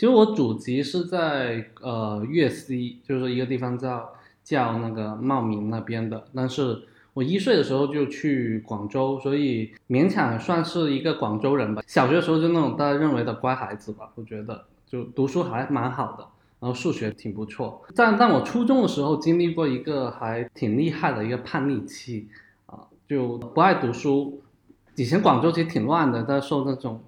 其实我祖籍是在呃粤西，就是一个地方叫叫那个茂名那边的，但是我一岁的时候就去广州，所以勉强算是一个广州人吧。小学的时候就那种大家认为的乖孩子吧，我觉得就读书还蛮好的，然后数学挺不错。但但我初中的时候经历过一个还挺厉害的一个叛逆期啊，就不爱读书。以前广州其实挺乱的，但受那种。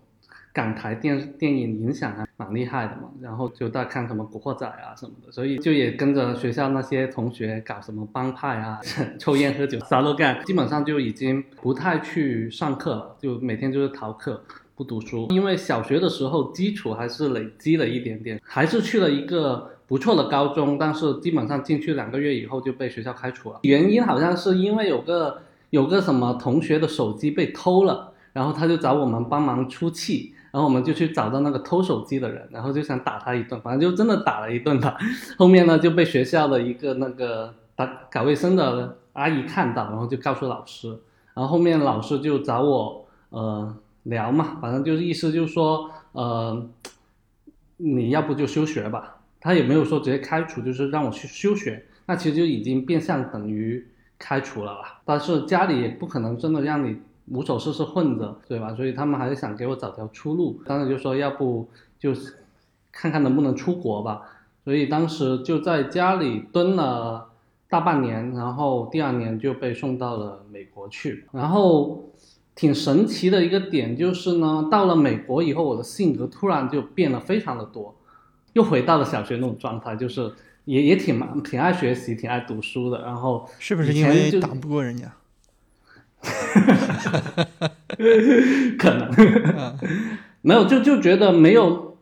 港台电电影影响还蛮厉害的嘛，然后就在看什么《古惑仔》啊什么的，所以就也跟着学校那些同学搞什么帮派啊，抽烟喝酒啥都干，基本上就已经不太去上课了，就每天就是逃课不读书。因为小学的时候基础还是累积了一点点，还是去了一个不错的高中，但是基本上进去两个月以后就被学校开除了，原因好像是因为有个有个什么同学的手机被偷了，然后他就找我们帮忙出气。然后我们就去找到那个偷手机的人，然后就想打他一顿，反正就真的打了一顿吧。后面呢就被学校的一个那个打搞卫生的阿姨看到，然后就告诉老师。然后后面老师就找我呃聊嘛，反正就是意思就是说呃你要不就休学吧，他也没有说直接开除，就是让我去休学。那其实就已经变相等于开除了吧。但是家里也不可能真的让你。无所事事混着，对吧？所以他们还是想给我找条出路。当时就说，要不就是看看能不能出国吧。所以当时就在家里蹲了大半年，然后第二年就被送到了美国去。然后挺神奇的一个点就是呢，到了美国以后，我的性格突然就变了非常的多，又回到了小学那种状态，就是也也挺蛮挺爱学习，挺爱读书的。然后是不是因为打不过人家？可能 没有，就就觉得没有。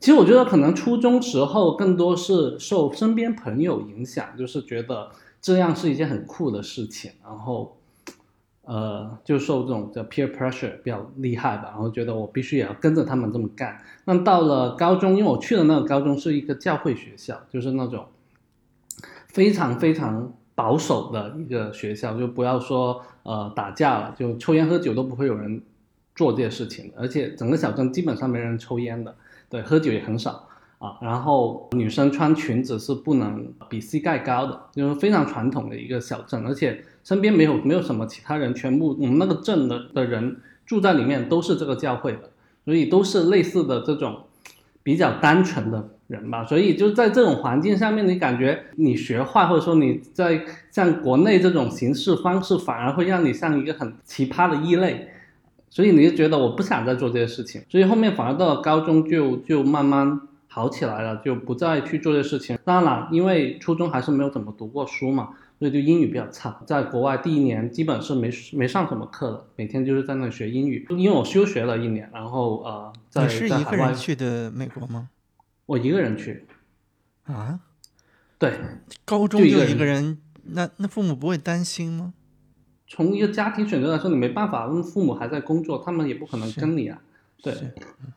其实我觉得可能初中时候更多是受身边朋友影响，就是觉得这样是一件很酷的事情，然后呃，就受这种叫 peer pressure 比较厉害吧，然后觉得我必须也要跟着他们这么干。那到了高中，因为我去的那个高中是一个教会学校，就是那种非常非常。保守的一个学校，就不要说呃打架了，就抽烟喝酒都不会有人做这些事情，而且整个小镇基本上没人抽烟的，对，喝酒也很少啊。然后女生穿裙子是不能比膝盖高的，就是非常传统的一个小镇，而且身边没有没有什么其他人，全部我们那个镇的的人住在里面都是这个教会的，所以都是类似的这种比较单纯的。人吧，所以就在这种环境下面，你感觉你学坏，或者说你在像国内这种形式方式，反而会让你像一个很奇葩的异类，所以你就觉得我不想再做这些事情，所以后面反而到了高中就就慢慢好起来了，就不再去做这些事情。当然了，因为初中还是没有怎么读过书嘛，所以就英语比较差，在国外第一年基本是没没上什么课的，每天就是在那学英语。因为我休学了一年，然后呃，在是一个人去的美国吗？我一个人去，啊，对，高中就一个人，那那父母不会担心吗？从一个家庭选择来说，你没办法，父母还在工作，他们也不可能跟你啊。对，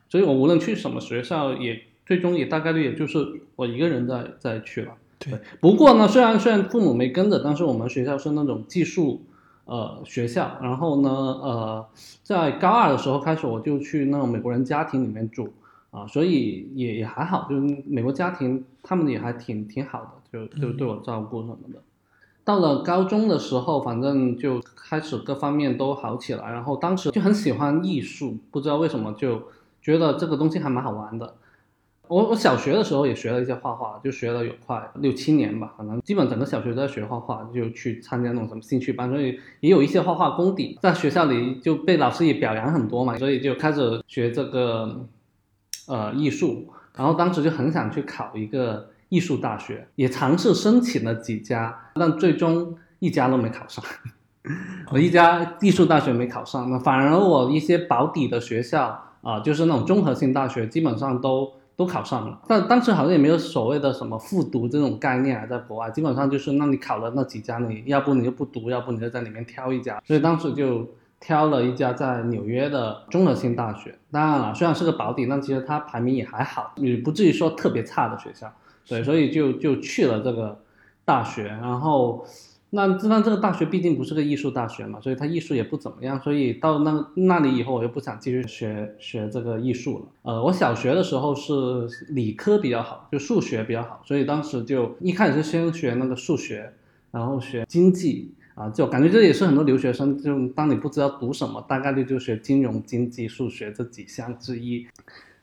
所以我无论去什么学校，也最终也大概率也就是我一个人在在去了。对，不过呢，虽然虽然父母没跟着，但是我们学校是那种寄宿呃学校，然后呢呃，在高二的时候开始，我就去那种美国人家庭里面住。啊，所以也也还好，就是美国家庭他们也还挺挺好的，就就对我照顾什么的。到了高中的时候，反正就开始各方面都好起来，然后当时就很喜欢艺术，不知道为什么就觉得这个东西还蛮好玩的。我我小学的时候也学了一些画画，就学了有快六七年吧，可能基本整个小学都在学画画，就去参加那种什么兴趣班，所以也有一些画画功底，在学校里就被老师也表扬很多嘛，所以就开始学这个。呃，艺术，然后当时就很想去考一个艺术大学，也尝试申请了几家，但最终一家都没考上。我一家艺术大学没考上，那反而我一些保底的学校啊，就是那种综合性大学，基本上都都考上了。但当时好像也没有所谓的什么复读这种概念啊，在国外基本上就是那你考了那几家，你要不你就不读，要不你就在里面挑一家。所以当时就。挑了一家在纽约的综合性大学，当然了，虽然是个保底，但其实它排名也还好，也不至于说特别差的学校。对，所以就就去了这个大学，然后那那这个大学毕竟不是个艺术大学嘛，所以它艺术也不怎么样，所以到那那里以后我就不想继续学学这个艺术了。呃，我小学的时候是理科比较好，就数学比较好，所以当时就一开始是先学那个数学，然后学经济啊，就感觉这也是很多留学生，就当你不知道读什么，大概率就学金融、经济、数学这几项之一。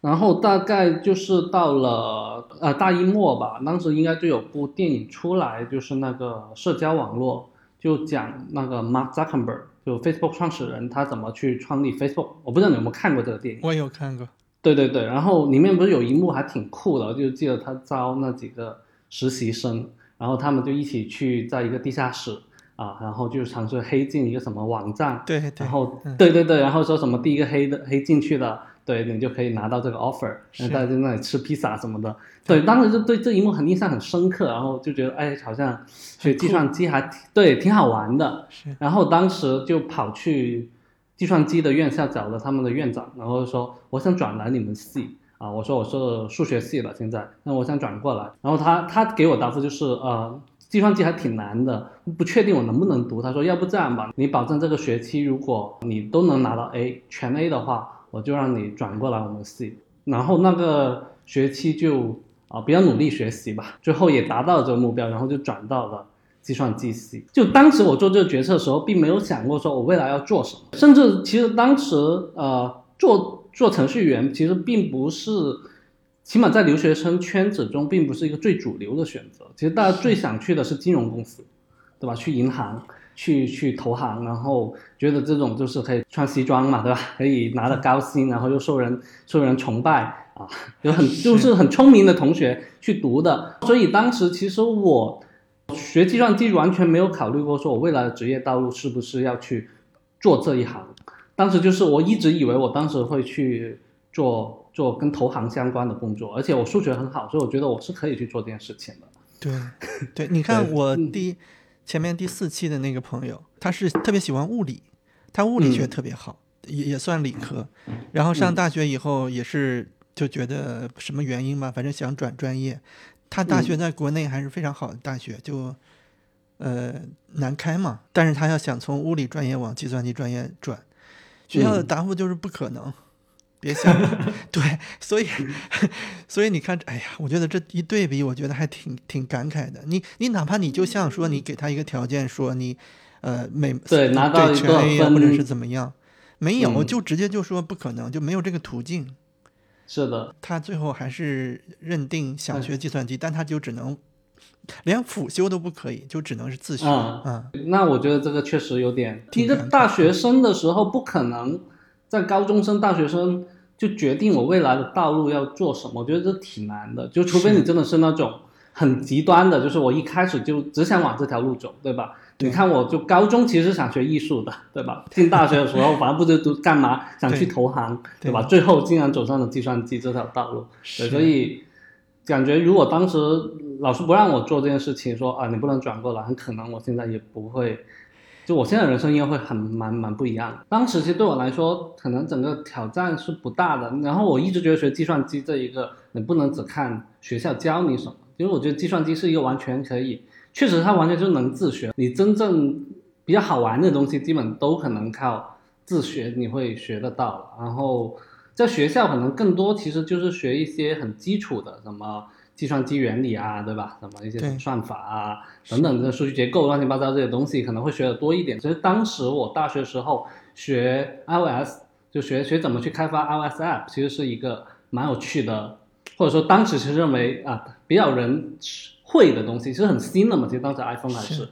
然后大概就是到了呃大一末吧，当时应该就有部电影出来，就是那个社交网络，就讲那个 Mark Zuckerberg，就 Facebook 创始人，他怎么去创立 Facebook。我不知道你有没有看过这个电影？我有看过。对对对，然后里面不是有一幕还挺酷的，就记得他招那几个实习生，然后他们就一起去在一个地下室啊，然后就尝试黑进一个什么网站，对对，然后对对对，然后说什么第一个黑的黑进去的。对你就可以拿到这个 offer，然后大家在那里吃披萨什么的。对，当时就对这一幕很印象很深刻，然后就觉得哎，好像学计算机还对，挺好玩的。然后当时就跑去计算机的院校找了他们的院长，然后说我想转来你们系啊，我说我是数学系的，现在那我想转过来。然后他他给我答复就是呃，计算机还挺难的，不确定我能不能读。他说要不这样吧，你保证这个学期如果你都能拿到 A 全 A 的话。我就让你转过来我们系，然后那个学期就啊比较努力学习吧，最后也达到了这个目标，然后就转到了计算机系。就当时我做这个决策的时候，并没有想过说我未来要做什么，甚至其实当时呃做做程序员其实并不是，起码在留学生圈子中并不是一个最主流的选择。其实大家最想去的是金融公司，对吧？去银行。去去投行，然后觉得这种就是可以穿西装嘛，对吧？可以拿的高薪，然后又受人受人崇拜啊，有很就是很聪明的同学去读的。所以当时其实我学计算机完全没有考虑过，说我未来的职业道路是不是要去做这一行。当时就是我一直以为我当时会去做做跟投行相关的工作，而且我数学很好，所以我觉得我是可以去做这件事情的。对，对，你看我第。前面第四期的那个朋友，他是特别喜欢物理，他物理学特别好，也也算理科。然后上大学以后也是就觉得什么原因嘛，反正想转专业。他大学在国内还是非常好的大学，就呃南开嘛。但是他要想从物理专业往计算机专业转，学校的答复就是不可能。别想，对，所以，所以你看，哎呀，我觉得这一对比，我觉得还挺挺感慨的。你你哪怕你就像说，你给他一个条件，说你，呃，每对拿到全 A 或者是怎么样，没有，就直接就说不可能，就没有这个途径。是的，他最后还是认定想学计算机，但他就只能连辅修都不可以，就只能是自学。嗯，那我觉得这个确实有点，一个大学生的时候不可能。在高中生、大学生就决定我未来的道路要做什么，我觉得这挺难的。就除非你真的是那种很极端的，就是我一开始就只想往这条路走，对吧？你看，我就高中其实想学艺术的，对吧？进大学的时候，反正不知都干嘛，想去投行，对吧？最后竟然走上了计算机这条道路。对所以感觉如果当时老师不让我做这件事情，说啊你不能转过来，很可能我现在也不会。就我现在人生应该会很蛮蛮不一样。当时其实对我来说，可能整个挑战是不大的。然后我一直觉得学计算机这一个，你不能只看学校教你什么，因为我觉得计算机是一个完全可以，确实它完全就能自学。你真正比较好玩的东西，基本都可能靠自学你会学得到。然后在学校可能更多其实就是学一些很基础的什么。计算机原理啊，对吧？什么一些算法啊，等等的数据结构，乱七八糟这些东西可能会学的多一点。其实当时我大学时候学 iOS，就学学怎么去开发 iOS app，其实是一个蛮有趣的，或者说当时其实认为啊比较人会的东西，其实很新的嘛。其实当时 iPhone 还是，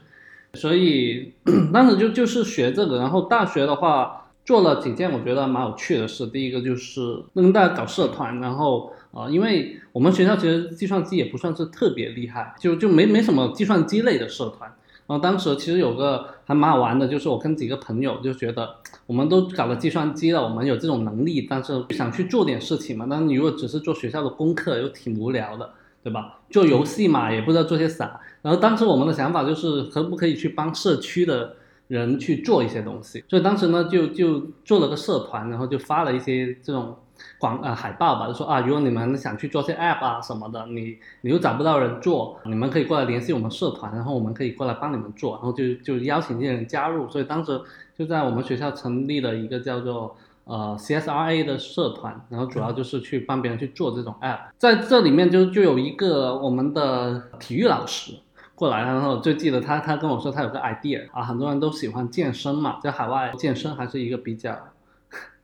所以 当时就就是学这个。然后大学的话做了几件我觉得蛮有趣的事，第一个就是跟大家搞社团，然后。啊，因为我们学校其实计算机也不算是特别厉害，就就没没什么计算机类的社团。然后当时其实有个还蛮好玩的，就是我跟几个朋友就觉得，我们都搞了计算机了，我们有这种能力，但是想去做点事情嘛。但是你如果只是做学校的功课，又挺无聊的，对吧？做游戏嘛，也不知道做些啥。然后当时我们的想法就是，可不可以去帮社区的人去做一些东西？所以当时呢，就就做了个社团，然后就发了一些这种。广呃海报吧，就说啊，如果你们想去做些 app 啊什么的，你你又找不到人做，你们可以过来联系我们社团，然后我们可以过来帮你们做，然后就就邀请这些人加入。所以当时就在我们学校成立了一个叫做呃 CSRA 的社团，然后主要就是去帮别人去做这种 app。在这里面就就有一个我们的体育老师过来，然后就记得他他跟我说他有个 idea 啊，很多人都喜欢健身嘛，在海外健身还是一个比较。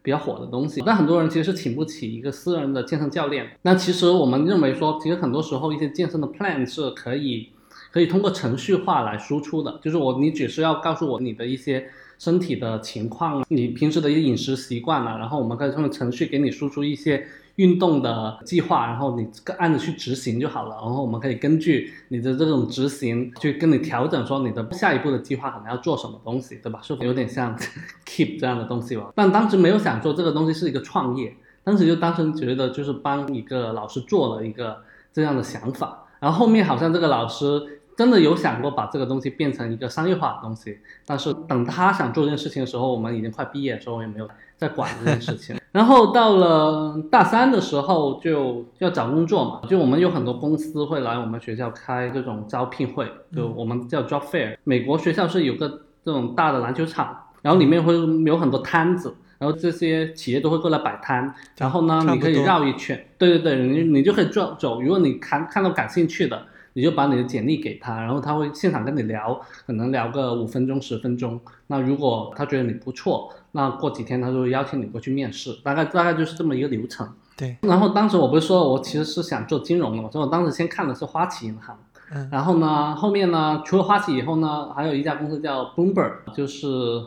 比较火的东西，但很多人其实是请不起一个私人的健身教练。那其实我们认为说，其实很多时候一些健身的 plan 是可以，可以通过程序化来输出的。就是我，你只是要告诉我你的一些身体的情况，你平时的一些饮食习惯了，然后我们可以通过程序给你输出一些。运动的计划，然后你这个按着去执行就好了。然后我们可以根据你的这种执行，去跟你调整说你的下一步的计划可能要做什么东西，对吧？是有点像 Keep 这样的东西吧。但当时没有想做这个东西是一个创业，当时就单纯觉得就是帮一个老师做了一个这样的想法。然后后面好像这个老师。真的有想过把这个东西变成一个商业化的东西，但是等他想做这件事情的时候，我们已经快毕业的时候，也没有再管这件事情。然后到了大三的时候，就要找工作嘛，就我们有很多公司会来我们学校开这种招聘会，就我们叫 job fair。美国学校是有个这种大的篮球场，然后里面会有很多摊子，然后这些企业都会过来摆摊，然后呢，你可以绕一圈，对对对，你你就可以转走，如果你看看到感兴趣的。你就把你的简历给他，然后他会现场跟你聊，可能聊个五分钟十分钟。那如果他觉得你不错，那过几天他就会邀请你过去面试，大概大概就是这么一个流程。对。然后当时我不是说我其实是想做金融的嘛，所以我当时先看的是花旗银行。嗯。然后呢，后面呢，除了花旗以后呢，还有一家公司叫 Bloomberg，就是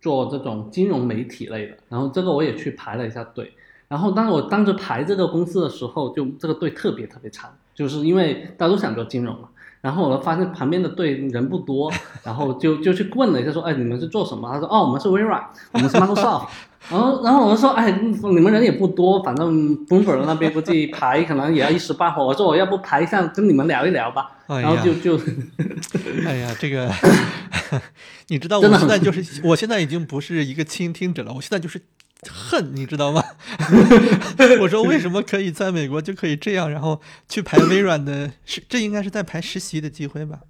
做这种金融媒体类的。然后这个我也去排了一下队。然后当我当时排这个公司的时候，就这个队特别特别长。就是因为大家都想做金融嘛，然后我发现旁边的队人不多，然后就就去问了一下，说，哎，你们是做什么？他说，哦，我们是微软，我们是 Microsoft。然后然后我们说，哎，你们人也不多，反正 Bloomberg 那边估计排可能也要一时半会。我说，我要不排一下，跟你们聊一聊吧。然后就就，哎呀，这个，你知道，我现在就是，我现在已经不是一个倾听者了，我现在就是。恨你知道吗？我说为什么可以在美国就可以这样，然后去排微软的，是这应该是在排实习的机会吧？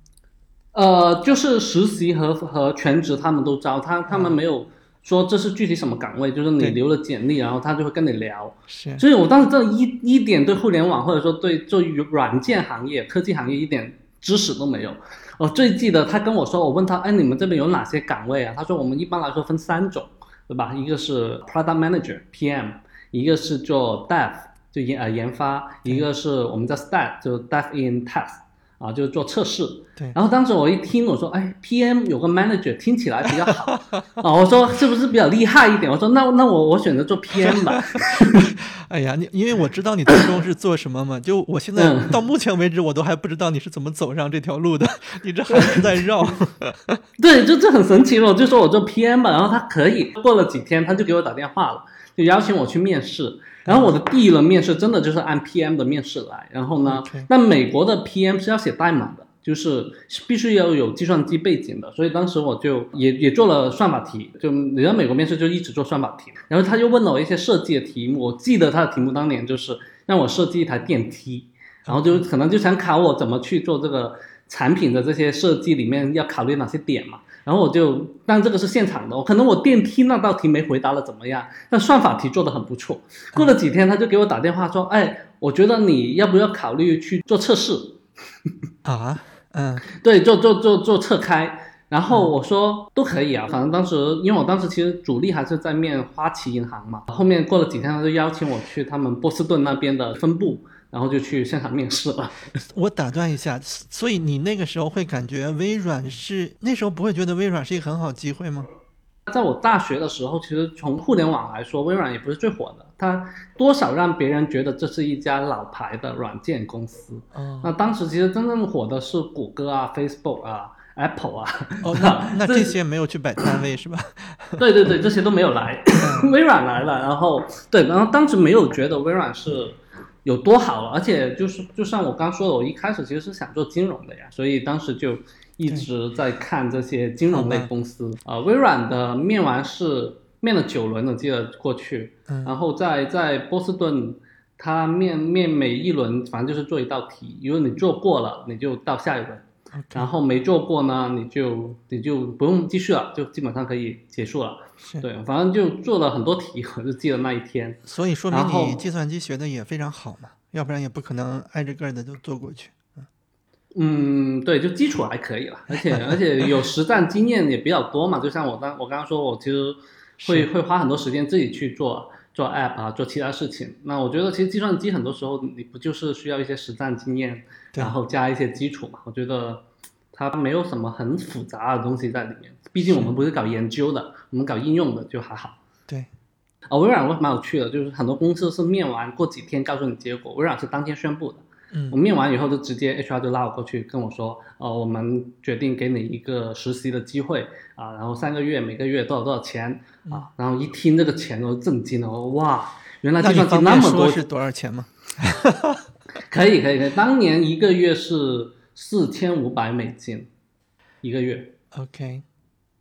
呃，就是实习和和全职他们都招，他他们没有说这是具体什么岗位，就是你留了简历，然后他就会跟你聊。是，所以我当时这一一点对互联网或者说对做软件行业、科技行业一点知识都没有。我最记得他跟我说，我问他，哎，你们这边有哪些岗位啊？他说我们一般来说分三种。对吧？一个是 product manager PM，一个是做 dev 就研呃研发，一个是我们叫 stat 就 dev in test 啊，就是做测试。对。然后当时我一听，我说，哎，PM 有个 manager 听起来比较好 啊，我说是不是比较厉害一点？我说那那我我选择做 PM 吧。哎呀，你因为我知道你最终是做什么嘛，就我现在到目前为止，我都还不知道你是怎么走上这条路的，你这还是在绕。对，就这很神奇了，我就说我做 PM 吧，然后他可以，过了几天他就给我打电话了，就邀请我去面试。然后我的第一轮面试真的就是按 PM 的面试来，然后呢，那美国的 PM 是要写代码的。就是必须要有计算机背景的，所以当时我就也也做了算法题，就你在美国面试就一直做算法题。然后他就问了我一些设计的题目，我记得他的题目当年就是让我设计一台电梯，然后就可能就想考我怎么去做这个产品的这些设计里面要考虑哪些点嘛。然后我就，但这个是现场的，可能我电梯那道题没回答的怎么样，但算法题做的很不错。过了几天他就给我打电话说，哎，我觉得你要不要考虑去做测试？啊？嗯，对，做做做做侧开，然后我说都可以啊，反正当时因为我当时其实主力还是在面花旗银行嘛，后面过了几天他就邀请我去他们波士顿那边的分部，然后就去现场面试了。我打断一下，所以你那个时候会感觉微软是那时候不会觉得微软是一个很好机会吗？在我大学的时候，其实从互联网来说，微软也不是最火的。它多少让别人觉得这是一家老牌的软件公司。那当时其实真正火的是谷歌啊、Facebook 啊、Apple 啊。哦，那那这些没有去摆摊位是吧？对对对，这些都没有来，微软来了。然后对，然后当时没有觉得微软是有多好，而且就是就像我刚说的，我一开始其实是想做金融的呀，所以当时就。一直在看这些金融类公司，呃，微软的面完是面了九轮，我记得过去，然后在在波士顿，他面面每一轮反正就是做一道题，如果你做过了，你就到下一轮，然后没做过呢，你就你就不用继续了，就基本上可以结束了。对，反正就做了很多题，我就记得那一天。所以说明你计算机学的也非常好嘛，要不然也不可能挨着个的都做过去。嗯，对，就基础还可以了，而且而且有实战经验也比较多嘛。就像我刚我刚刚说，我其实会会花很多时间自己去做做 app 啊，做其他事情。那我觉得其实计算机很多时候你不就是需要一些实战经验，然后加一些基础嘛。我觉得它没有什么很复杂的东西在里面，毕竟我们不是搞研究的，我们搞应用的就还好。对，啊，微软我蛮有趣的，就是很多公司是面完过几天告诉你结果，微软是当天宣布的。嗯，我面完以后就直接 HR 就拉我过去跟我说，呃，我们决定给你一个实习的机会啊，然后三个月每个月多少多少钱啊，然后一听这个钱我震惊了，我哇，原来计算机那么多是多少钱吗？可以可以可以，当年一个月是四千五百美金一个月，OK，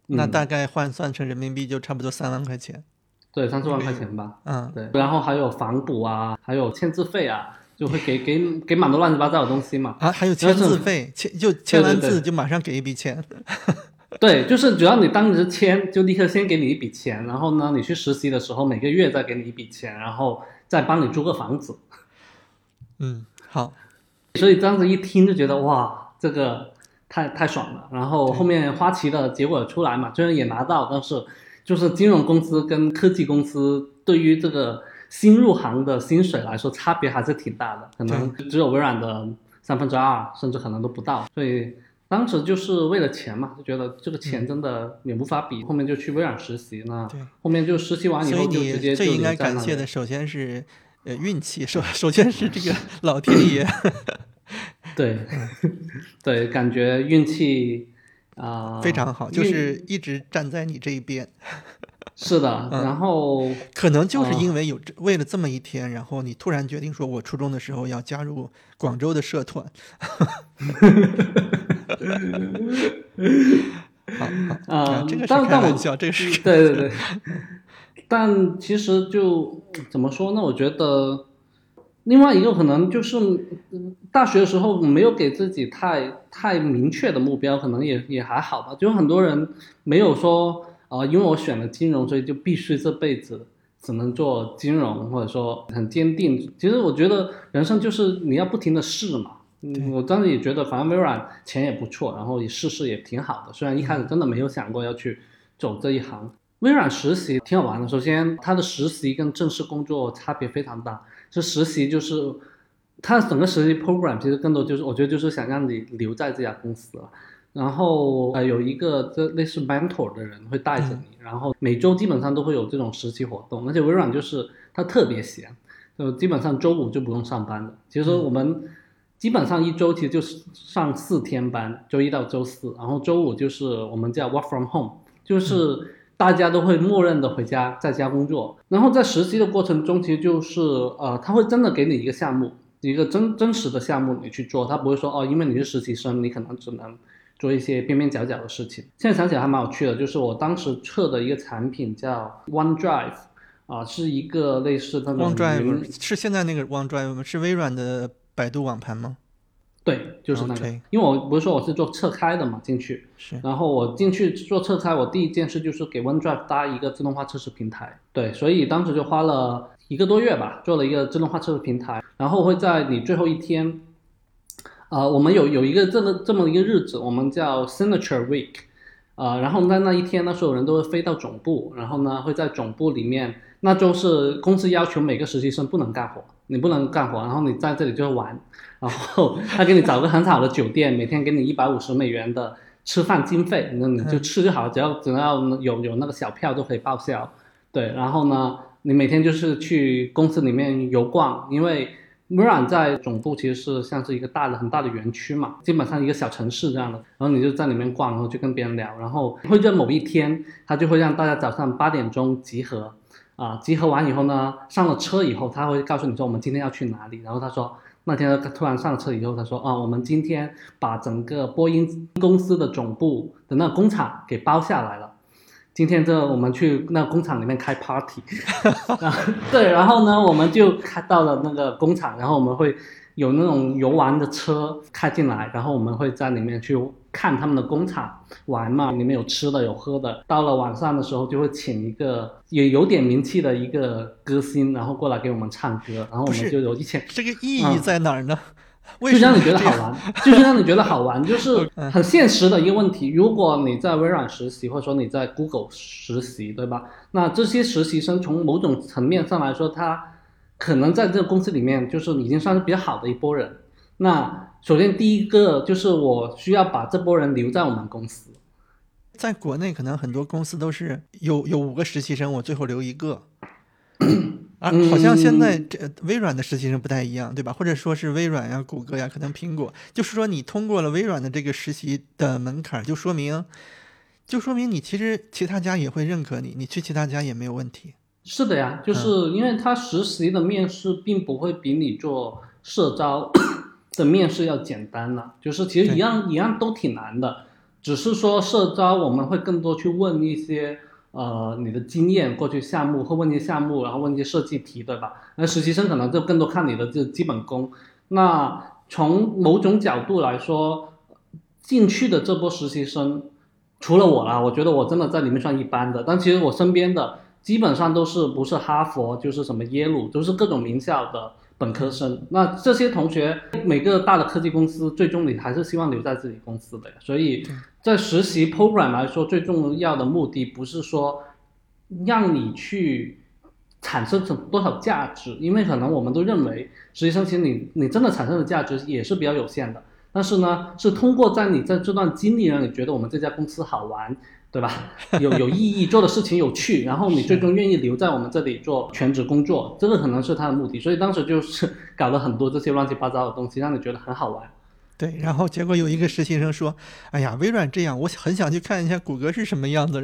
那大概换算成人民币就差不多三万块钱，对，三四万块钱吧，嗯，对，然后还有房补啊，还有签字费啊。就会给 给给蛮多乱七八糟的东西嘛啊，还有签字费，签就签完字就马上给一笔钱。对，就是只要你当时签，就立刻先给你一笔钱，然后呢，你去实习的时候每个月再给你一笔钱，然后再帮你租个房子。嗯，好。所以当时一听就觉得哇，这个太太爽了。然后后面花旗的结果出来嘛，虽然也拿到，但是就是金融公司跟科技公司对于这个。新入行的薪水来说，差别还是挺大的，可能只有微软的三分之二，甚至可能都不到。所以当时就是为了钱嘛，就觉得这个钱真的也无法比。后面就去微软实习，那后面就实习完以后就直接最应该感谢的，首先是呃运气，首首先是这个 老天爷。对，对，感觉运气啊非常好，就是一直站在你这一边。是的，然后可能就是因为有为了这么一天，然后你突然决定说，我初中的时候要加入广州的社团。好，好啊，这个是开玩笑，这个是对对对。但其实就怎么说呢？我觉得另外一个可能就是大学的时候没有给自己太太明确的目标，可能也也还好吧。就很多人没有说。啊，因为我选了金融，所以就必须这辈子只能做金融，或者说很坚定。其实我觉得人生就是你要不停的试嘛。嗯，我当时也觉得，反正微软钱也不错，然后也试试也挺好的。虽然一开始真的没有想过要去走这一行。微软实习挺好玩的。首先，它的实习跟正式工作差别非常大。这实习就是它整个实习 program，其实更多就是我觉得就是想让你留在这家公司了。然后呃有一个这类似 mentor 的人会带着你，然后每周基本上都会有这种实习活动，而且微软就是它特别闲，就基本上周五就不用上班的。其实我们基本上一周其实就是上四天班，周一到周四，然后周五就是我们叫 work from home，就是大家都会默认的回家在家工作。然后在实习的过程中，其实就是呃他会真的给你一个项目，一个真真实的项目你去做，他不会说哦因为你是实习生，你可能只能。做一些边边角角的事情，现在想起来还蛮有趣的，就是我当时测的一个产品叫 OneDrive，啊，是一个类似那种 OneDrive 是现在那个 OneDrive 吗？是微软的百度网盘吗？对，就是那个。因为我不是说我是做侧开的嘛，进去，是。然后我进去做侧开，我第一件事就是给 OneDrive 搭一个自动化测试平台。对，所以当时就花了一个多月吧，做了一个自动化测试平台，然后会在你最后一天。呃，我们有有一个这么这么一个日子，我们叫 Signature Week，呃，然后在那一天呢，所有人都会飞到总部，然后呢会在总部里面，那就是公司要求每个实习生不能干活，你不能干活，然后你在这里就玩，然后他给你找个很好的酒店，每天给你一百五十美元的吃饭经费，那你就吃就好，只要只要有有那个小票都可以报销，对，然后呢，你每天就是去公司里面游逛，因为。微软在总部其实是像是一个大的很大的园区嘛，基本上一个小城市这样的，然后你就在里面逛，然后就跟别人聊，然后会在某一天，他就会让大家早上八点钟集合，啊，集合完以后呢，上了车以后，他会告诉你说我们今天要去哪里，然后他说那天他突然上了车以后，他说啊，我们今天把整个波音公司的总部的那个工厂给包下来了。今天这我们去那工厂里面开 party，对，然后呢，我们就开到了那个工厂，然后我们会有那种游玩的车开进来，然后我们会在里面去看他们的工厂玩嘛，里面有吃的有喝的。到了晚上的时候，就会请一个也有点名气的一个歌星，然后过来给我们唱歌，然后我们就有一千。这个意义在哪儿呢？就让 你觉得好玩，就是让你觉得好玩，就是很现实的一个问题。如果你在微软实习，或者说你在 Google 实习，对吧？那这些实习生从某种层面上来说，他可能在这个公司里面就是已经算是比较好的一波人。那首先第一个就是我需要把这波人留在我们公司。在国内，可能很多公司都是有有五个实习生，我最后留一个。啊，好像现在这微软的实习生不太一样，对吧？或者说是微软呀、谷歌呀，可能苹果，就是说你通过了微软的这个实习的门槛，就说明，就说明你其实其他家也会认可你，你去其他家也没有问题。是的呀，就是因为他实习的面试并不会比你做社招的面试要简单了，就是其实一样一样都挺难的，只是说社招我们会更多去问一些。呃，你的经验过去项目或问一些项目，然后问一些设计题，对吧？那实习生可能就更多看你的这基本功。那从某种角度来说，进去的这波实习生，除了我啦，我觉得我真的在里面算一般的。但其实我身边的基本上都是不是哈佛就是什么耶鲁，都是各种名校的。本科生，那这些同学每个大的科技公司，最终你还是希望留在自己公司的呀。所以在实习 program 来说，最重要的目的不是说让你去产生什多少价值，因为可能我们都认为实习生其实你你真的产生的价值也是比较有限的。但是呢，是通过在你在这段经历让你觉得我们这家公司好玩。对吧？有有意义，做的事情有趣，然后你最终愿意留在我们这里做全职工作，这个可能是他的目的。所以当时就是 搞了很多这些乱七八糟的东西，让你觉得很好玩。对，然后结果有一个实习生说：“哎呀，微软这样，我很想去看一下谷歌是什么样子。”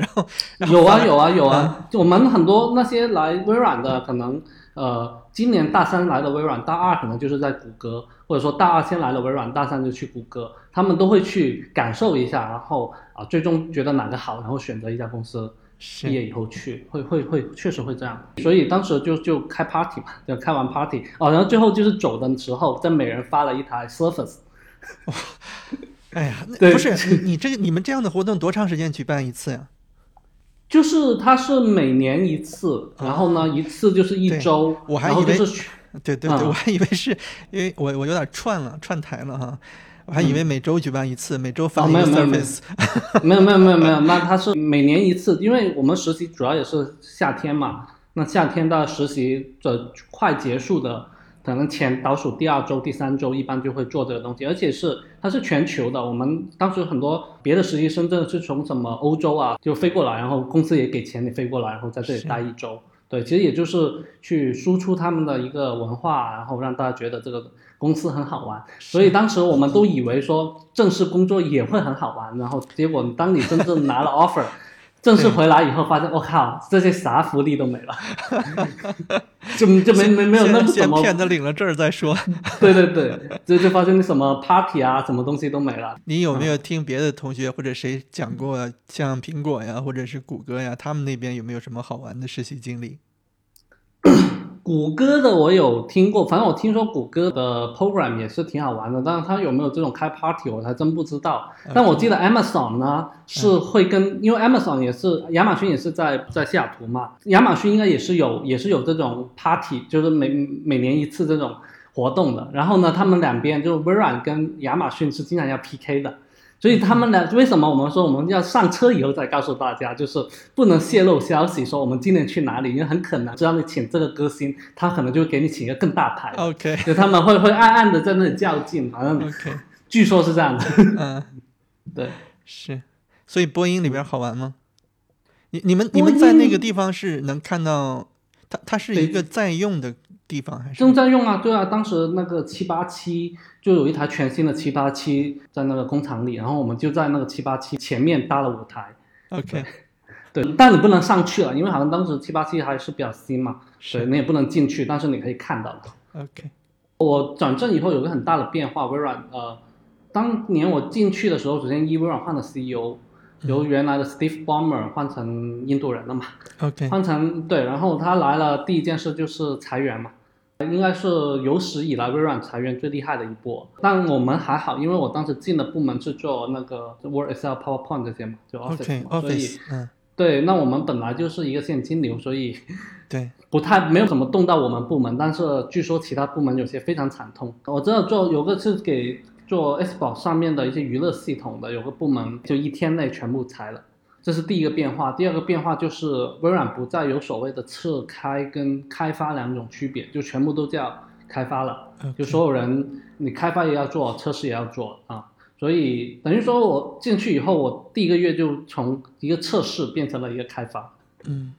然后有啊有啊有啊，我们很多那些来微软的，可能呃，今年大三来的微软，大二可能就是在谷歌。或者说大二先来了微软，大三就去谷歌，他们都会去感受一下，然后啊，最终觉得哪个好，然后选择一家公司，毕业以后去，会会会，确实会这样。所以当时就就开 party 嘛，就开完 party 哦，然后最后就是走的时候，在每人发了一台 Surface。哎呀，不是你 你这个你们这样的活动多长时间举办一次呀？就是它是每年一次，然后呢一次就是一周，我还以为是。对对对，我还以为是因为我我有点串了串台了哈，我还以为每周举办一次，每周发一个 service。没有没有 没有没有，那它是每年一次，因为我们实习主要也是夏天嘛，那夏天到实习的快结束的，可能前倒数第二周、第三周，一般就会做这个东西，而且是它是全球的。我们当时很多别的实习生真的是从什么欧洲啊就飞过来，然后公司也给钱你飞过来，然后在这里待一周。对，其实也就是去输出他们的一个文化，然后让大家觉得这个公司很好玩。所以当时我们都以为说正式工作也会很好玩，然后结果当你真正拿了 offer，正式回来以后，发现我靠，这些啥福利都没了，就就没没没有那么什么。骗他领了证再说。对对对，就就发现什么 party 啊，什么东西都没了。你有没有听别的同学或者谁讲过，像苹果呀，或者是谷歌呀，他们那边有没有什么好玩的实习经历？谷歌的我有听过，反正我听说谷歌的 program 也是挺好玩的，但是它有没有这种开 party 我还真不知道。但我记得 Amazon 呢是会跟，因为 Amazon 也是亚马逊也是在在西雅图嘛，亚马逊应该也是有也是有这种 party，就是每每年一次这种活动的。然后呢，他们两边就微软跟亚马逊是经常要 PK 的。所以他们呢？为什么我们说我们要上车以后再告诉大家，就是不能泄露消息，说我们今年去哪里？因为很可能，只要你请这个歌星，他可能就会给你请一个更大牌。OK，就他们会会暗暗的在那里较劲，反正 OK，据说是这样的。嗯，对，是。所以播音里边好玩吗？你你们你们在那个地方是能看到，它它是一个在用的。地方还是？正在用啊，对啊，当时那个七八七就有一台全新的七八七在那个工厂里，然后我们就在那个七八七前面搭了舞台。OK，对，但你不能上去了，因为好像当时七八七还是比较新嘛，所以，你也不能进去，但是你可以看到。OK，我转正以后有个很大的变化，微软呃，当年我进去的时候，首先一微软换了 CEO，由原来的 Steve Ballmer 换成印度人了嘛。OK，换成对，然后他来了，第一件事就是裁员嘛，应该是有史以来微软裁员最厉害的一波。但我们还好，因为我当时进的部门是做那个 Word、Excel、PowerPoint 这些嘛，就 Office，嘛所以嗯，对，那我们本来就是一个现金流，所以对，不太没有怎么动到我们部门。但是据说其他部门有些非常惨痛。我知道做有个是给。做 Xbox 上面的一些娱乐系统的有个部门，就一天内全部裁了，这是第一个变化。第二个变化就是微软不再有所谓的测开跟开发两种区别，就全部都叫开发了。就所有人，你开发也要做，测试也要做啊。所以等于说我进去以后，我第一个月就从一个测试变成了一个开发。嗯，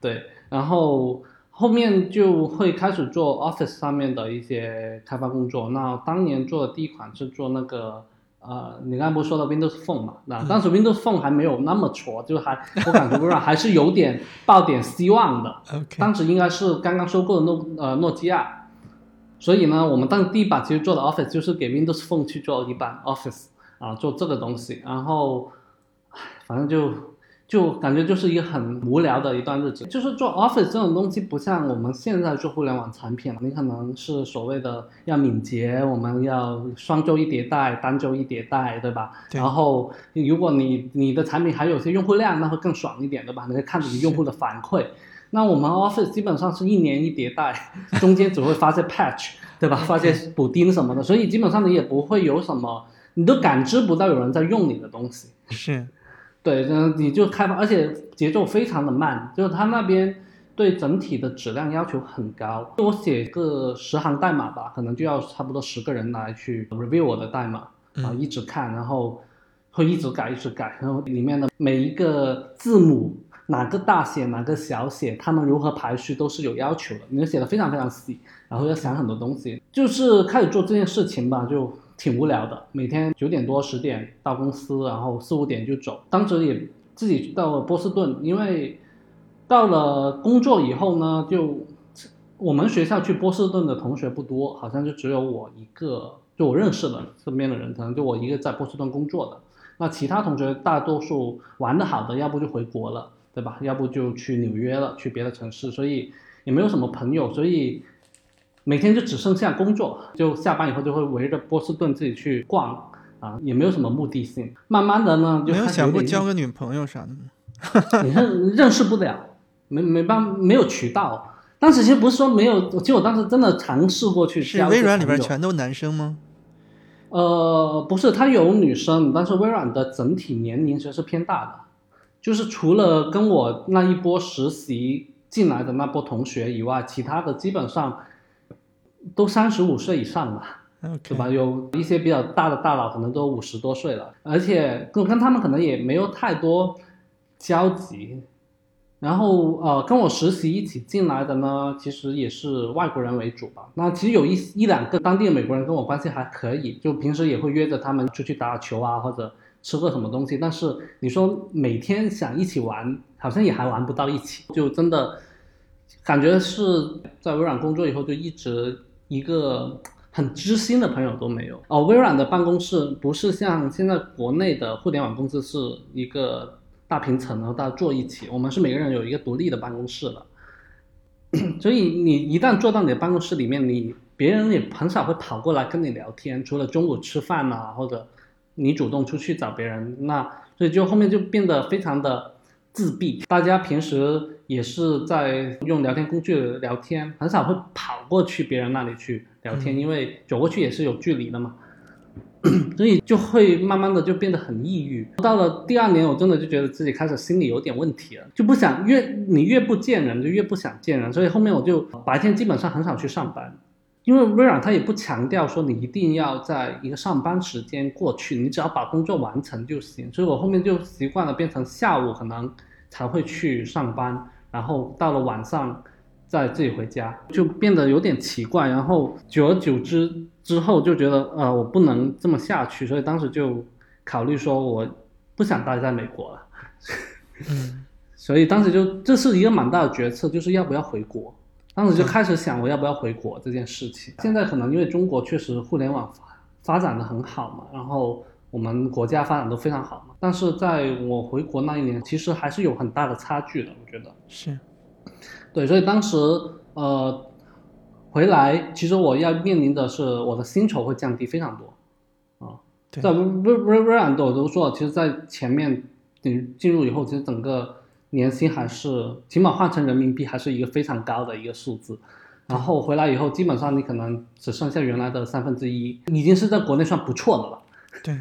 对，然后。后面就会开始做 Office 上面的一些开发工作。那当年做的第一款是做那个，呃，你刚才不是说的 Windows Phone 嘛？那当时 Windows Phone 还没有那么挫，就还我感觉微软 还是有点抱点希望的。当时应该是刚刚收购的诺呃诺基亚，所以呢，我们当第一版其实做的 Office 就是给 Windows Phone 去做一版 Office 啊，做这个东西。然后，反正就。就感觉就是一个很无聊的一段日子，就是做 Office 这种东西，不像我们现在做互联网产品了，你可能是所谓的要敏捷，我们要双周一迭代，单周一迭代，对吧？然后如果你你的产品还有些用户量，那会更爽一点，对吧？你可以看你用户的反馈。那我们 Office 基本上是一年一迭代，中间只会发些 patch，对吧？发些补丁什么的，所以基本上你也不会有什么，你都感知不到有人在用你的东西。是。对，嗯，你就开发，而且节奏非常的慢，就是他那边对整体的质量要求很高。我写个十行代码吧，可能就要差不多十个人来去 review 我的代码啊，一直看，然后会一直改，一直改，然后里面的每一个字母哪个大写，哪个小写，他们如何排序都是有要求的，你要写的非常非常细，然后要想很多东西，就是开始做这件事情吧，就。挺无聊的，每天九点多十点到公司，然后四五点就走。当时也自己到了波士顿，因为到了工作以后呢，就我们学校去波士顿的同学不多，好像就只有我一个，就我认识的身边的人，可能就我一个在波士顿工作的。那其他同学大多数玩的好的，要不就回国了，对吧？要不就去纽约了，去别的城市，所以也没有什么朋友，所以。每天就只剩下工作，就下班以后就会围着波士顿自己去逛啊，也没有什么目的性。慢慢的呢，就没有想过交个女朋友啥的吗？你认认识不了，没没办没有渠道。当时其实不是说没有，其实我当时真的尝试过去。是微软里边全都男生吗？呃，不是，他有女生，但是微软的整体年龄其实是偏大的，就是除了跟我那一波实习进来的那波同学以外，其他的基本上。都三十五岁以上了，对吧？有一些比较大的大佬，可能都五十多岁了，而且跟跟他们可能也没有太多交集。然后呃，跟我实习一起进来的呢，其实也是外国人为主吧。那其实有一一两个当地的美国人跟我关系还可以，就平时也会约着他们出去打打球啊，或者吃个什么东西。但是你说每天想一起玩，好像也还玩不到一起，就真的感觉是在微软工作以后就一直。一个很知心的朋友都没有哦。微软的办公室不是像现在国内的互联网公司是一个大平层，然后大家坐一起。我们是每个人有一个独立的办公室的，所以你一旦坐到你的办公室里面，你别人也很少会跑过来跟你聊天，除了中午吃饭呐，或者你主动出去找别人，那所以就后面就变得非常的自闭。大家平时。也是在用聊天工具聊天，很少会跑过去别人那里去聊天，因为走过去也是有距离的嘛，所以就会慢慢的就变得很抑郁。到了第二年，我真的就觉得自己开始心理有点问题了，就不想越你越不见人，就越不想见人。所以后面我就白天基本上很少去上班，因为微软它也不强调说你一定要在一个上班时间过去，你只要把工作完成就行。所以我后面就习惯了变成下午可能才会去上班。然后到了晚上，再自己回家，就变得有点奇怪。然后久而久之之后，就觉得呃，我不能这么下去，所以当时就考虑说，我不想待在美国了。嗯，所以当时就这是一个蛮大的决策，就是要不要回国。当时就开始想我要不要回国这件事情。现在可能因为中国确实互联网发发展的很好嘛，然后我们国家发展都非常好嘛。但是在我回国那一年，其实还是有很大的差距的，我觉得是，对，所以当时呃回来，其实我要面临的是我的薪酬会降低非常多啊。在微微微微软的我都说了，其实，在前面你进入以后，其实整个年薪还是起码换成人民币还是一个非常高的一个数字。然后回来以后，基本上你可能只剩下原来的三分之一，已经是在国内算不错的了。对，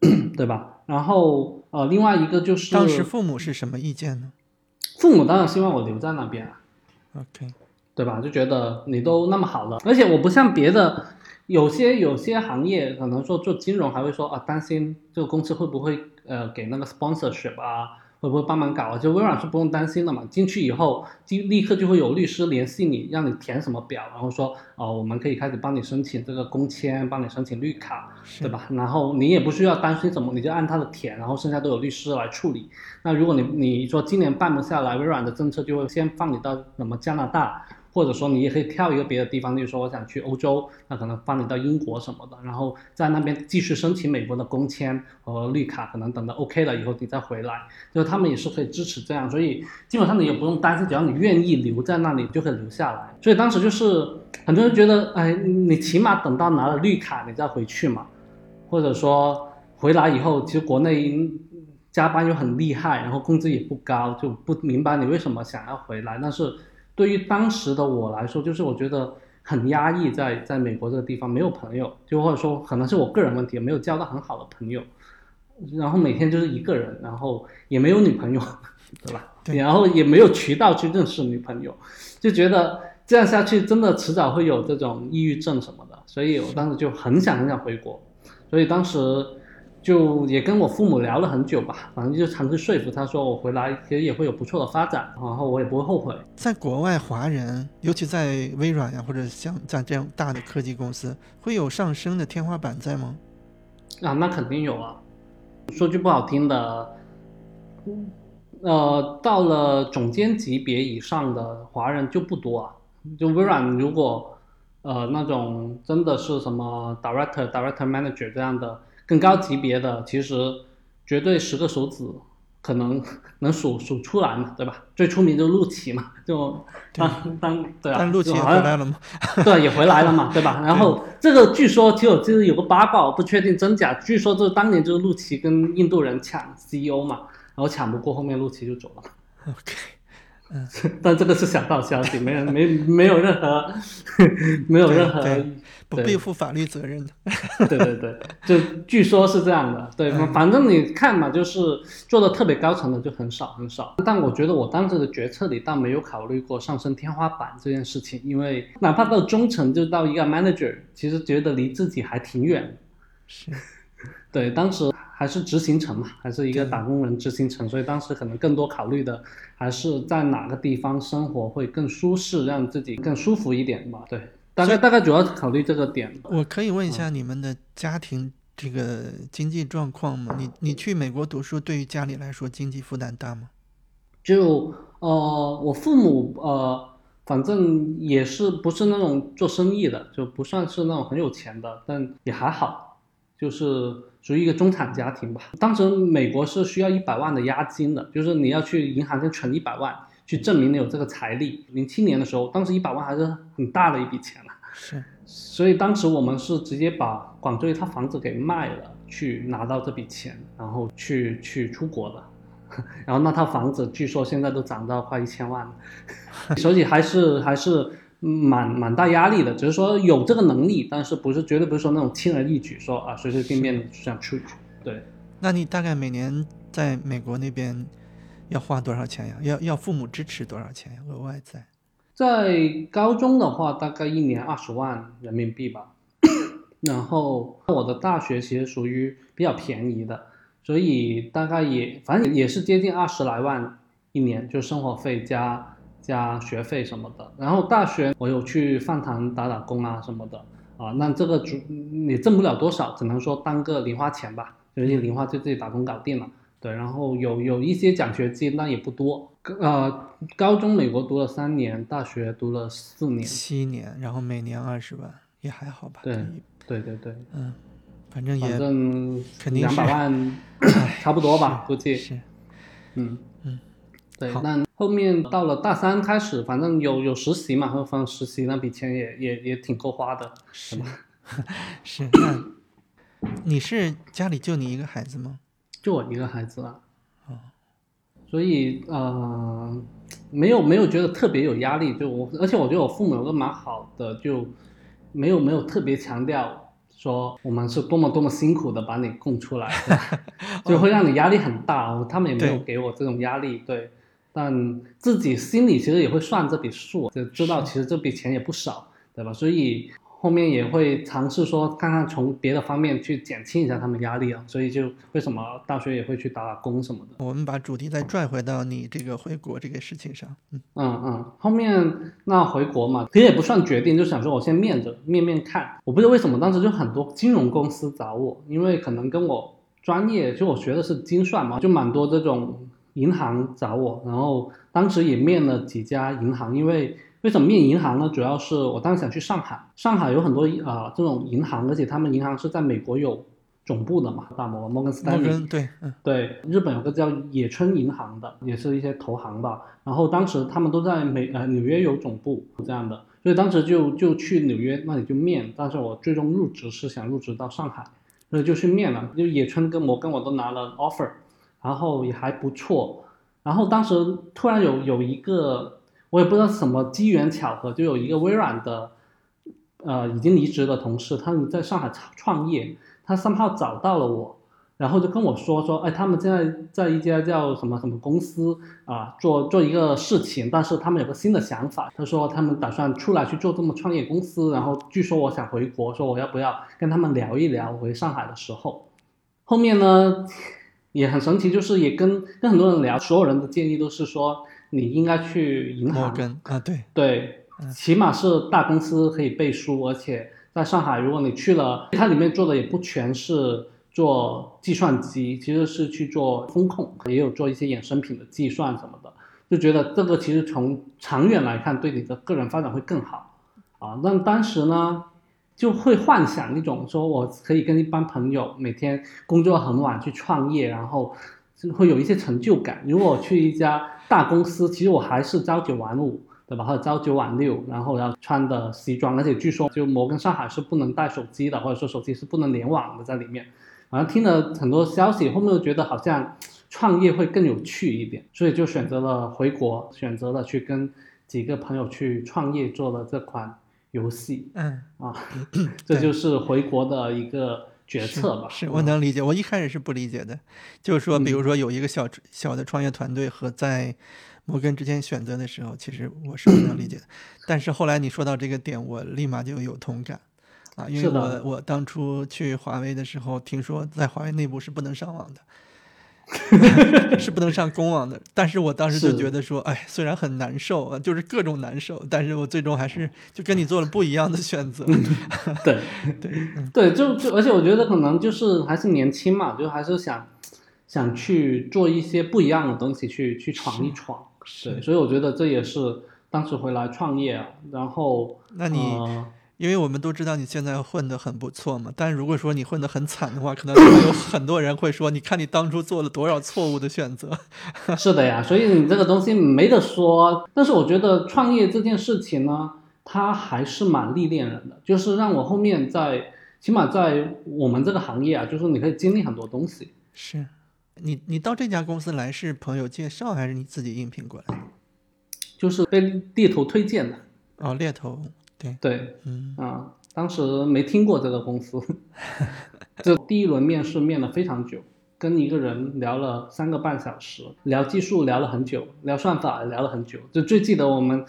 对吧？然后呃，另外一个就是当时父母是什么意见呢？父母当然希望我留在那边啊。OK，对吧？就觉得你都那么好了，而且我不像别的有些有些行业，可能说做金融还会说啊，担心这个公司会不会呃给那个 sponsorship 啊。会不会帮忙搞啊？就微软是不用担心的嘛。进去以后，就立刻就会有律师联系你，让你填什么表，然后说哦，我们可以开始帮你申请这个工签，帮你申请绿卡，对吧？然后你也不需要担心什么，你就按他的填，然后剩下都有律师来处理。那如果你你说今年办不下来，微软的政策就会先放你到什么加拿大。或者说你也可以跳一个别的地方，例如说我想去欧洲，那可能放你到英国什么的，然后在那边继续申请美国的工签和绿卡，可能等到 OK 了以后你再回来，就他们也是可以支持这样，所以基本上你也不用担心，只要你愿意留在那里就可以留下来。所以当时就是很多人觉得，哎，你起码等到拿了绿卡你再回去嘛，或者说回来以后，其实国内加班又很厉害，然后工资也不高，就不明白你为什么想要回来，但是。对于当时的我来说，就是我觉得很压抑，在在美国这个地方没有朋友，就或者说可能是我个人问题，没有交到很好的朋友，然后每天就是一个人，然后也没有女朋友，对吧？对然后也没有渠道去认识女朋友，就觉得这样下去真的迟早会有这种抑郁症什么的，所以我当时就很想很想回国，所以当时。就也跟我父母聊了很久吧，反正就尝试说服他说我回来其实也会有不错的发展，然后我也不会后悔。在国外，华人尤其在微软呀，或者像在这样大的科技公司，会有上升的天花板在吗？啊，那肯定有啊。说句不好听的，呃，到了总监级别以上的华人就不多啊。就微软如果呃那种真的是什么 director、director manager 这样的。更高级别的其实绝对十个手指可能能数数出来嘛，对吧？最出名就陆琪嘛，就当当对啊，但陆琪也回来了嘛？对，也回来了嘛，对吧？然后这个据说就就是有个八卦，我不确定真假。据说就是当年就是陆琪跟印度人抢 CEO 嘛，然后抢不过，后面陆琪就走了。OK，嗯，但这个是小道消息，没人没没有任何没有任何。不背负法律责任的，对对对，就据说是这样的，对，反正你看嘛，就是做的特别高层的就很少很少。但我觉得我当时的决策里倒没有考虑过上升天花板这件事情，因为哪怕到中层就到一个 manager，其实觉得离自己还挺远。是，对，当时还是执行层嘛，还是一个打工人执行层，所以当时可能更多考虑的还是在哪个地方生活会更舒适，让自己更舒服一点吧。对。大概大概主要考虑这个点。我可以问一下你们的家庭这个经济状况吗？你你去美国读书，对于家里来说经济负担大吗？就呃，我父母呃，反正也是不是那种做生意的，就不算是那种很有钱的，但也还好，就是属于一个中产家庭吧。当时美国是需要一百万的押金的，就是你要去银行先存一百万。去证明你有这个财力。零七年的时候，当时一百万还是很大的一笔钱了。是，所以当时我们是直接把广州一套房子给卖了，去拿到这笔钱，然后去去出国的。然后那套房子据说现在都涨到快一千万了，所以还是还是蛮蛮大压力的。只是说有这个能力，但是不是绝对不是说那种轻而易举，说啊随随便便就想出去。对。那你大概每年在美国那边？要花多少钱呀？要要父母支持多少钱呀？额外在，在高中的话，大概一年二十万人民币吧。然后我的大学其实属于比较便宜的，所以大概也反正也是接近二十来万一年，就生活费加加学费什么的。然后大学我有去饭堂打打工啊什么的啊，那这个主也挣不了多少，只能说当个零花钱吧，有些零花就自己打工搞定了。对，然后有有一些奖学金，但也不多。呃，高中美国读了三年，大学读了四年，七年，然后每年二十万，也还好吧？对，对对对，嗯，反正也反正肯定两百万 差不多吧，估计。是，嗯嗯，对好。那后面到了大三开始，反正有有实习嘛，反正实习那笔钱也也也挺够花的，是吧？是。那你是家里就你一个孩子吗？就我一个孩子啊。哦。所以呃，没有没有觉得特别有压力，就我，而且我觉得我父母有个蛮好的，就没有没有特别强调说我们是多么多么辛苦的把你供出来，就会让你压力很大。他们也没有给我这种压力，对。但自己心里其实也会算这笔数，就知道其实这笔钱也不少，对吧？所以。后面也会尝试说，看看从别的方面去减轻一下他们压力啊，所以就为什么大学也会去打打工什么的。我们把主题再拽回到你这个回国这个事情上。嗯嗯嗯，后面那回国嘛，其实也不算决定，就想说我先面着面面看。我不知道为什么当时就很多金融公司找我，因为可能跟我专业，就我学的是精算嘛，就蛮多这种银行找我，然后当时也面了几家银行，因为。为什么面银行呢？主要是我当时想去上海，上海有很多啊这种银行，而且他们银行是在美国有总部的嘛，大摩、摩根斯坦利。对，对，日本有个叫野村银行的，也是一些投行吧。然后当时他们都在美呃纽约有总部这样的，所以当时就就去纽约那里就面，但是我最终入职是想入职到上海，所以就去面了。就野村跟摩根我都拿了 offer，然后也还不错。然后当时突然有有一个。我也不知道什么机缘巧合，就有一个微软的，呃，已经离职的同事，他们在上海创创业，他三号找到了我，然后就跟我说说，哎，他们现在在一家叫什么什么公司啊，做做一个事情，但是他们有个新的想法，他说他们打算出来去做这么创业公司，然后据说我想回国，说我要不要跟他们聊一聊，回上海的时候，后面呢也很神奇，就是也跟跟很多人聊，所有人的建议都是说。你应该去银行啊，对对，起码是大公司可以背书，而且在上海，如果你去了，它里面做的也不全是做计算机，其实是去做风控，也有做一些衍生品的计算什么的，就觉得这个其实从长远来看，对你的个人发展会更好啊。那当时呢，就会幻想一种说我可以跟一帮朋友每天工作很晚去创业，然后会有一些成就感。如果去一家。大公司其实我还是朝九晚五，对吧？或者朝九晚六，然后要穿的西装，而且据说就摩根上海是不能带手机的，或者说手机是不能联网的在里面。反正听了很多消息，后面又觉得好像创业会更有趣一点，所以就选择了回国，选择了去跟几个朋友去创业做了这款游戏。嗯啊，这就是回国的一个决策吧。是我能理解，我一开始是不理解的，就是说，比如说有一个小小的创业团队和在摩根之间选择的时候，其实我是不能理解的。但是后来你说到这个点，我立马就有同感啊，因为我我当初去华为的时候，听说在华为内部是不能上网的。是不能上公网的，但是我当时就觉得说，哎，虽然很难受啊，就是各种难受，但是我最终还是就跟你做了不一样的选择。对 对对，就就而且我觉得可能就是还是年轻嘛，就还是想想去做一些不一样的东西，去去闯一闯。对，所以我觉得这也是当时回来创业，然后那你。因为我们都知道你现在混得很不错嘛，但如果说你混得很惨的话，可能会有很多人会说，你看你当初做了多少错误的选择。是的呀，所以你这个东西没得说。但是我觉得创业这件事情呢，它还是蛮历练人的，就是让我后面在，起码在我们这个行业啊，就是你可以经历很多东西。是，你你到这家公司来是朋友介绍还是你自己应聘过来？就是被猎头推荐的。哦，猎头。对。对，嗯。啊，当时没听过这个公司，就第一轮面试面了非常久，跟一个人聊了三个半小时，聊技术聊了很久，聊算法聊了很久，就最记得我们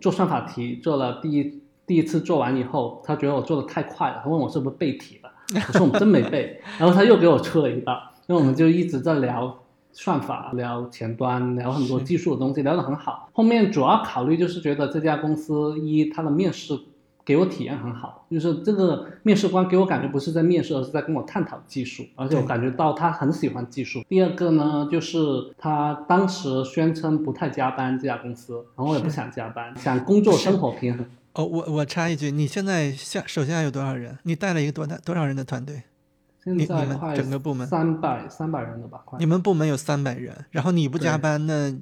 做算法题做了第一第一次做完以后，他觉得我做的太快了，他问我是不是背题了，我说我们真没背，然后他又给我出了一道，那我们就一直在聊。算法聊前端，聊很多技术的东西，聊得很好。后面主要考虑就是觉得这家公司一，他的面试给我体验很好，就是这个面试官给我感觉不是在面试，而是在跟我探讨技术，而且我感觉到他很喜欢技术。第二个呢，就是他当时宣称不太加班，这家公司，然后我也不想加班，想工作生活平衡。哦，我我插一句，你现在下手下有多少人？你带了一个多大多少人的团队？现在快整个部门三百三百人了吧？快。你们部门有三百人，然后你不加班，那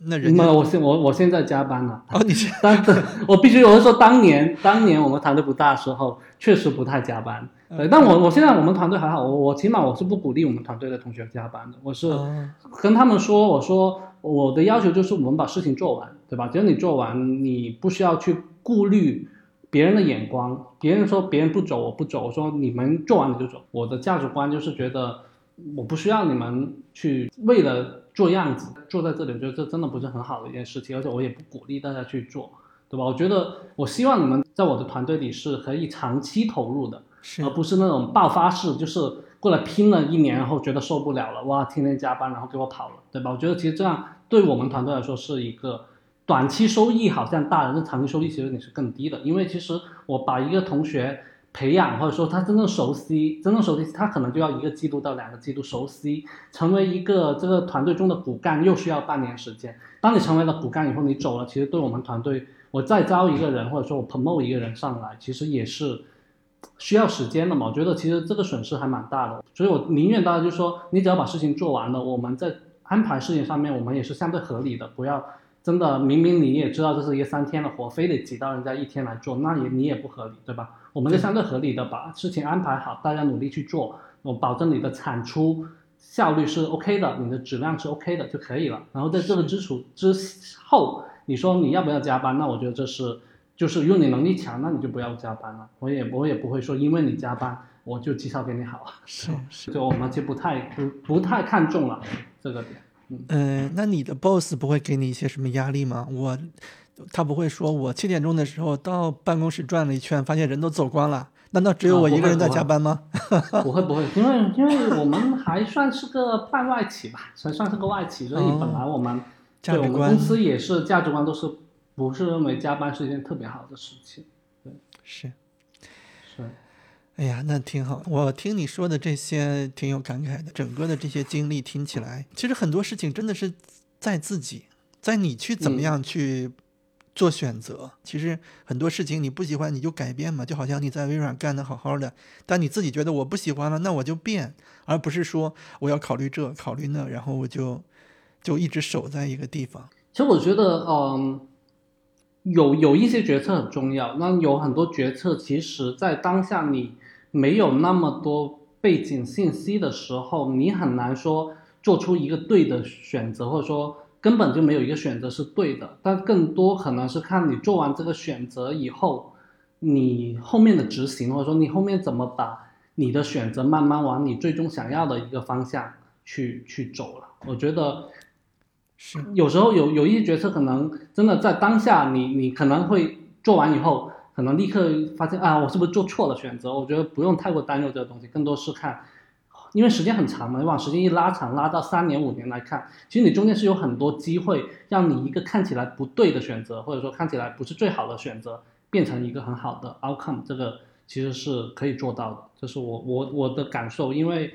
那人？没有，我现我我现在加班了。哦，你是？但是，我必须有的时候，当年当年我们团队不大的时候，确实不太加班。对，但我我现在我们团队还好，我我起码我是不鼓励我们团队的同学加班的。我是跟他们说，我说我的要求就是我们把事情做完，对吧？只要你做完，你不需要去顾虑别人的眼光。别人说别人不走，我不走。我说你们做完你就走。我的价值观就是觉得我不需要你们去为了做样子坐在这里，我觉得这真的不是很好的一件事情，而且我也不鼓励大家去做，对吧？我觉得我希望你们在我的团队里是可以长期投入的。而不是那种爆发式，就是过来拼了一年，然后觉得受不了了，哇，天天加班，然后给我跑了，对吧？我觉得其实这样对我们团队来说是一个短期收益好像大，但长期收益其实你是更低的。因为其实我把一个同学培养，或者说他真正熟悉，真正熟悉，他可能就要一个季度到两个季度熟悉，成为一个这个团队中的骨干，又需要半年时间。当你成为了骨干以后，你走了，其实对我们团队，我再招一个人，或者说我 promote 一个人上来，其实也是。需要时间的嘛？我觉得其实这个损失还蛮大的，所以我宁愿大家就说，你只要把事情做完了，我们在安排事情上面，我们也是相对合理的，不要真的明明你也知道这是一个三天的活，非得挤到人家一天来做，那也你也不合理，对吧？我们就相对合理的把事情安排好，大家努力去做，我保证你的产出效率是 OK 的，你的质量是 OK 的就可以了。然后在这个基础之后，你说你要不要加班？那我觉得这是。就是如果你能力强，那你就不要加班了。我也我也不会说，因为你加班，我就绩效给你好。是是，就我们就不太不不太看重了这个点。嗯，那你的 boss 不会给你一些什么压力吗？我，他不会说我七点钟的时候到办公室转了一圈，发现人都走光了，难道只有我一个人在加班吗？不会不会，因为因为我们还算是个半外企吧，算算是个外企，所以本来我们对我们公司也是价值观都是。不是认为加班是一件特别好的事情，对，是，是，哎呀，那挺好。我听你说的这些挺有感慨的，整个的这些经历听起来，其实很多事情真的是在自己，在你去怎么样去做选择。其实很多事情你不喜欢你就改变嘛，就好像你在微软干的好好的，但你自己觉得我不喜欢了，那我就变，而不是说我要考虑这考虑那，然后我就就一直守在一个地方。其实我觉得，嗯。有有一些决策很重要，那有很多决策，其实在当下你没有那么多背景信息的时候，你很难说做出一个对的选择，或者说根本就没有一个选择是对的。但更多可能是看你做完这个选择以后，你后面的执行，或者说你后面怎么把你的选择慢慢往你最终想要的一个方向去去走了。我觉得。是，有时候有有一些决策可能真的在当下，你你可能会做完以后，可能立刻发现啊，我是不是做错了选择？我觉得不用太过担忧这个东西，更多是看，因为时间很长嘛，你往时间一拉长，拉到三年五年来看，其实你中间是有很多机会，让你一个看起来不对的选择，或者说看起来不是最好的选择，变成一个很好的 outcome，这个其实是可以做到的，这是我我我的感受，因为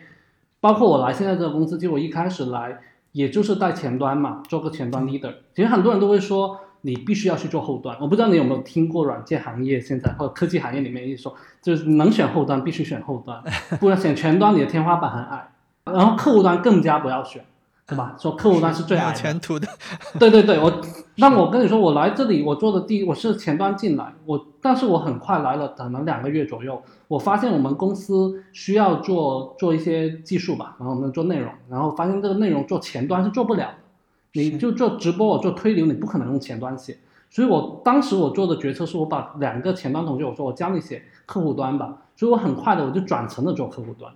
包括我来现在这个公司，就我一开始来。也就是在前端嘛，做个前端 leader。其实很多人都会说，你必须要去做后端。我不知道你有没有听过软件行业现在或者科技行业里面一说，就是能选后端必须选后端，不然选前端你的天花板很矮，然后客户端更加不要选。对吧？说客户端是最有前途的。对对对，我，那我跟你说，我来这里，我做的第一，我是前端进来，我，但是我很快来了，可能两个月左右，我发现我们公司需要做做一些技术吧，然后我们做内容，然后发现这个内容做前端是做不了的，你就做直播，我做推流，你不可能用前端写，所以我当时我做的决策是我把两个前端同学，我说我教你写客户端吧，所以我很快的我就转成了做客户端。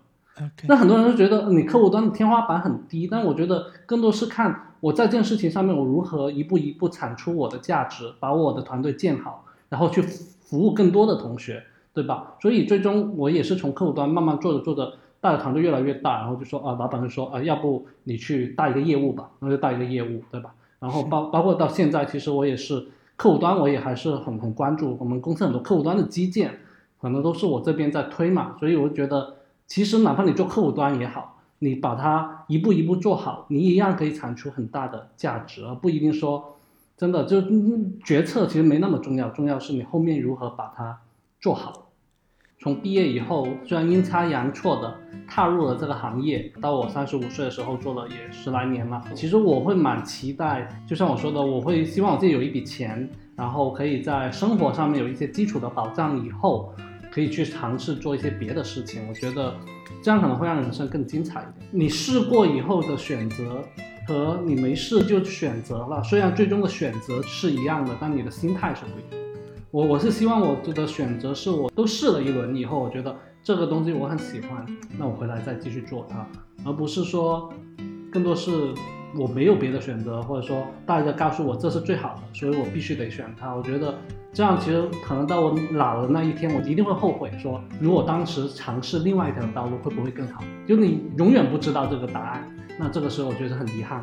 那很多人就觉得你客户端的天花板很低，但我觉得更多是看我在这件事情上面我如何一步一步产出我的价值，把我的团队建好，然后去服务更多的同学，对吧？所以最终我也是从客户端慢慢做着做着，带的团队越来越大，然后就说啊，老板就说啊，要不你去带一个业务吧，然后就带一个业务，对吧？然后包包括到现在，其实我也是客户端，我也还是很很关注我们公司很多客户端的基建，可能都是我这边在推嘛，所以我觉得。其实哪怕你做客户端也好，你把它一步一步做好，你一样可以产出很大的价值，而不一定说真的就决策其实没那么重要，重要是你后面如何把它做好。从毕业以后，虽然阴差阳错的踏入了这个行业，到我三十五岁的时候做了也十来年了。其实我会蛮期待，就像我说的，我会希望我自己有一笔钱，然后可以在生活上面有一些基础的保障，以后可以去尝试做一些别的事情。我觉得这样可能会让人生更精彩一点。你试过以后的选择和你没试就选择了，虽然最终的选择是一样的，但你的心态是不一样。我我是希望我的选择是我都试了一轮以后，我觉得这个东西我很喜欢，那我回来再继续做它，而不是说更多是我没有别的选择，或者说大家告诉我这是最好的，所以我必须得选它。我觉得这样其实可能到我老的那一天，我一定会后悔，说如果当时尝试另外一条道路会不会更好？就你永远不知道这个答案，那这个时候我觉得很遗憾。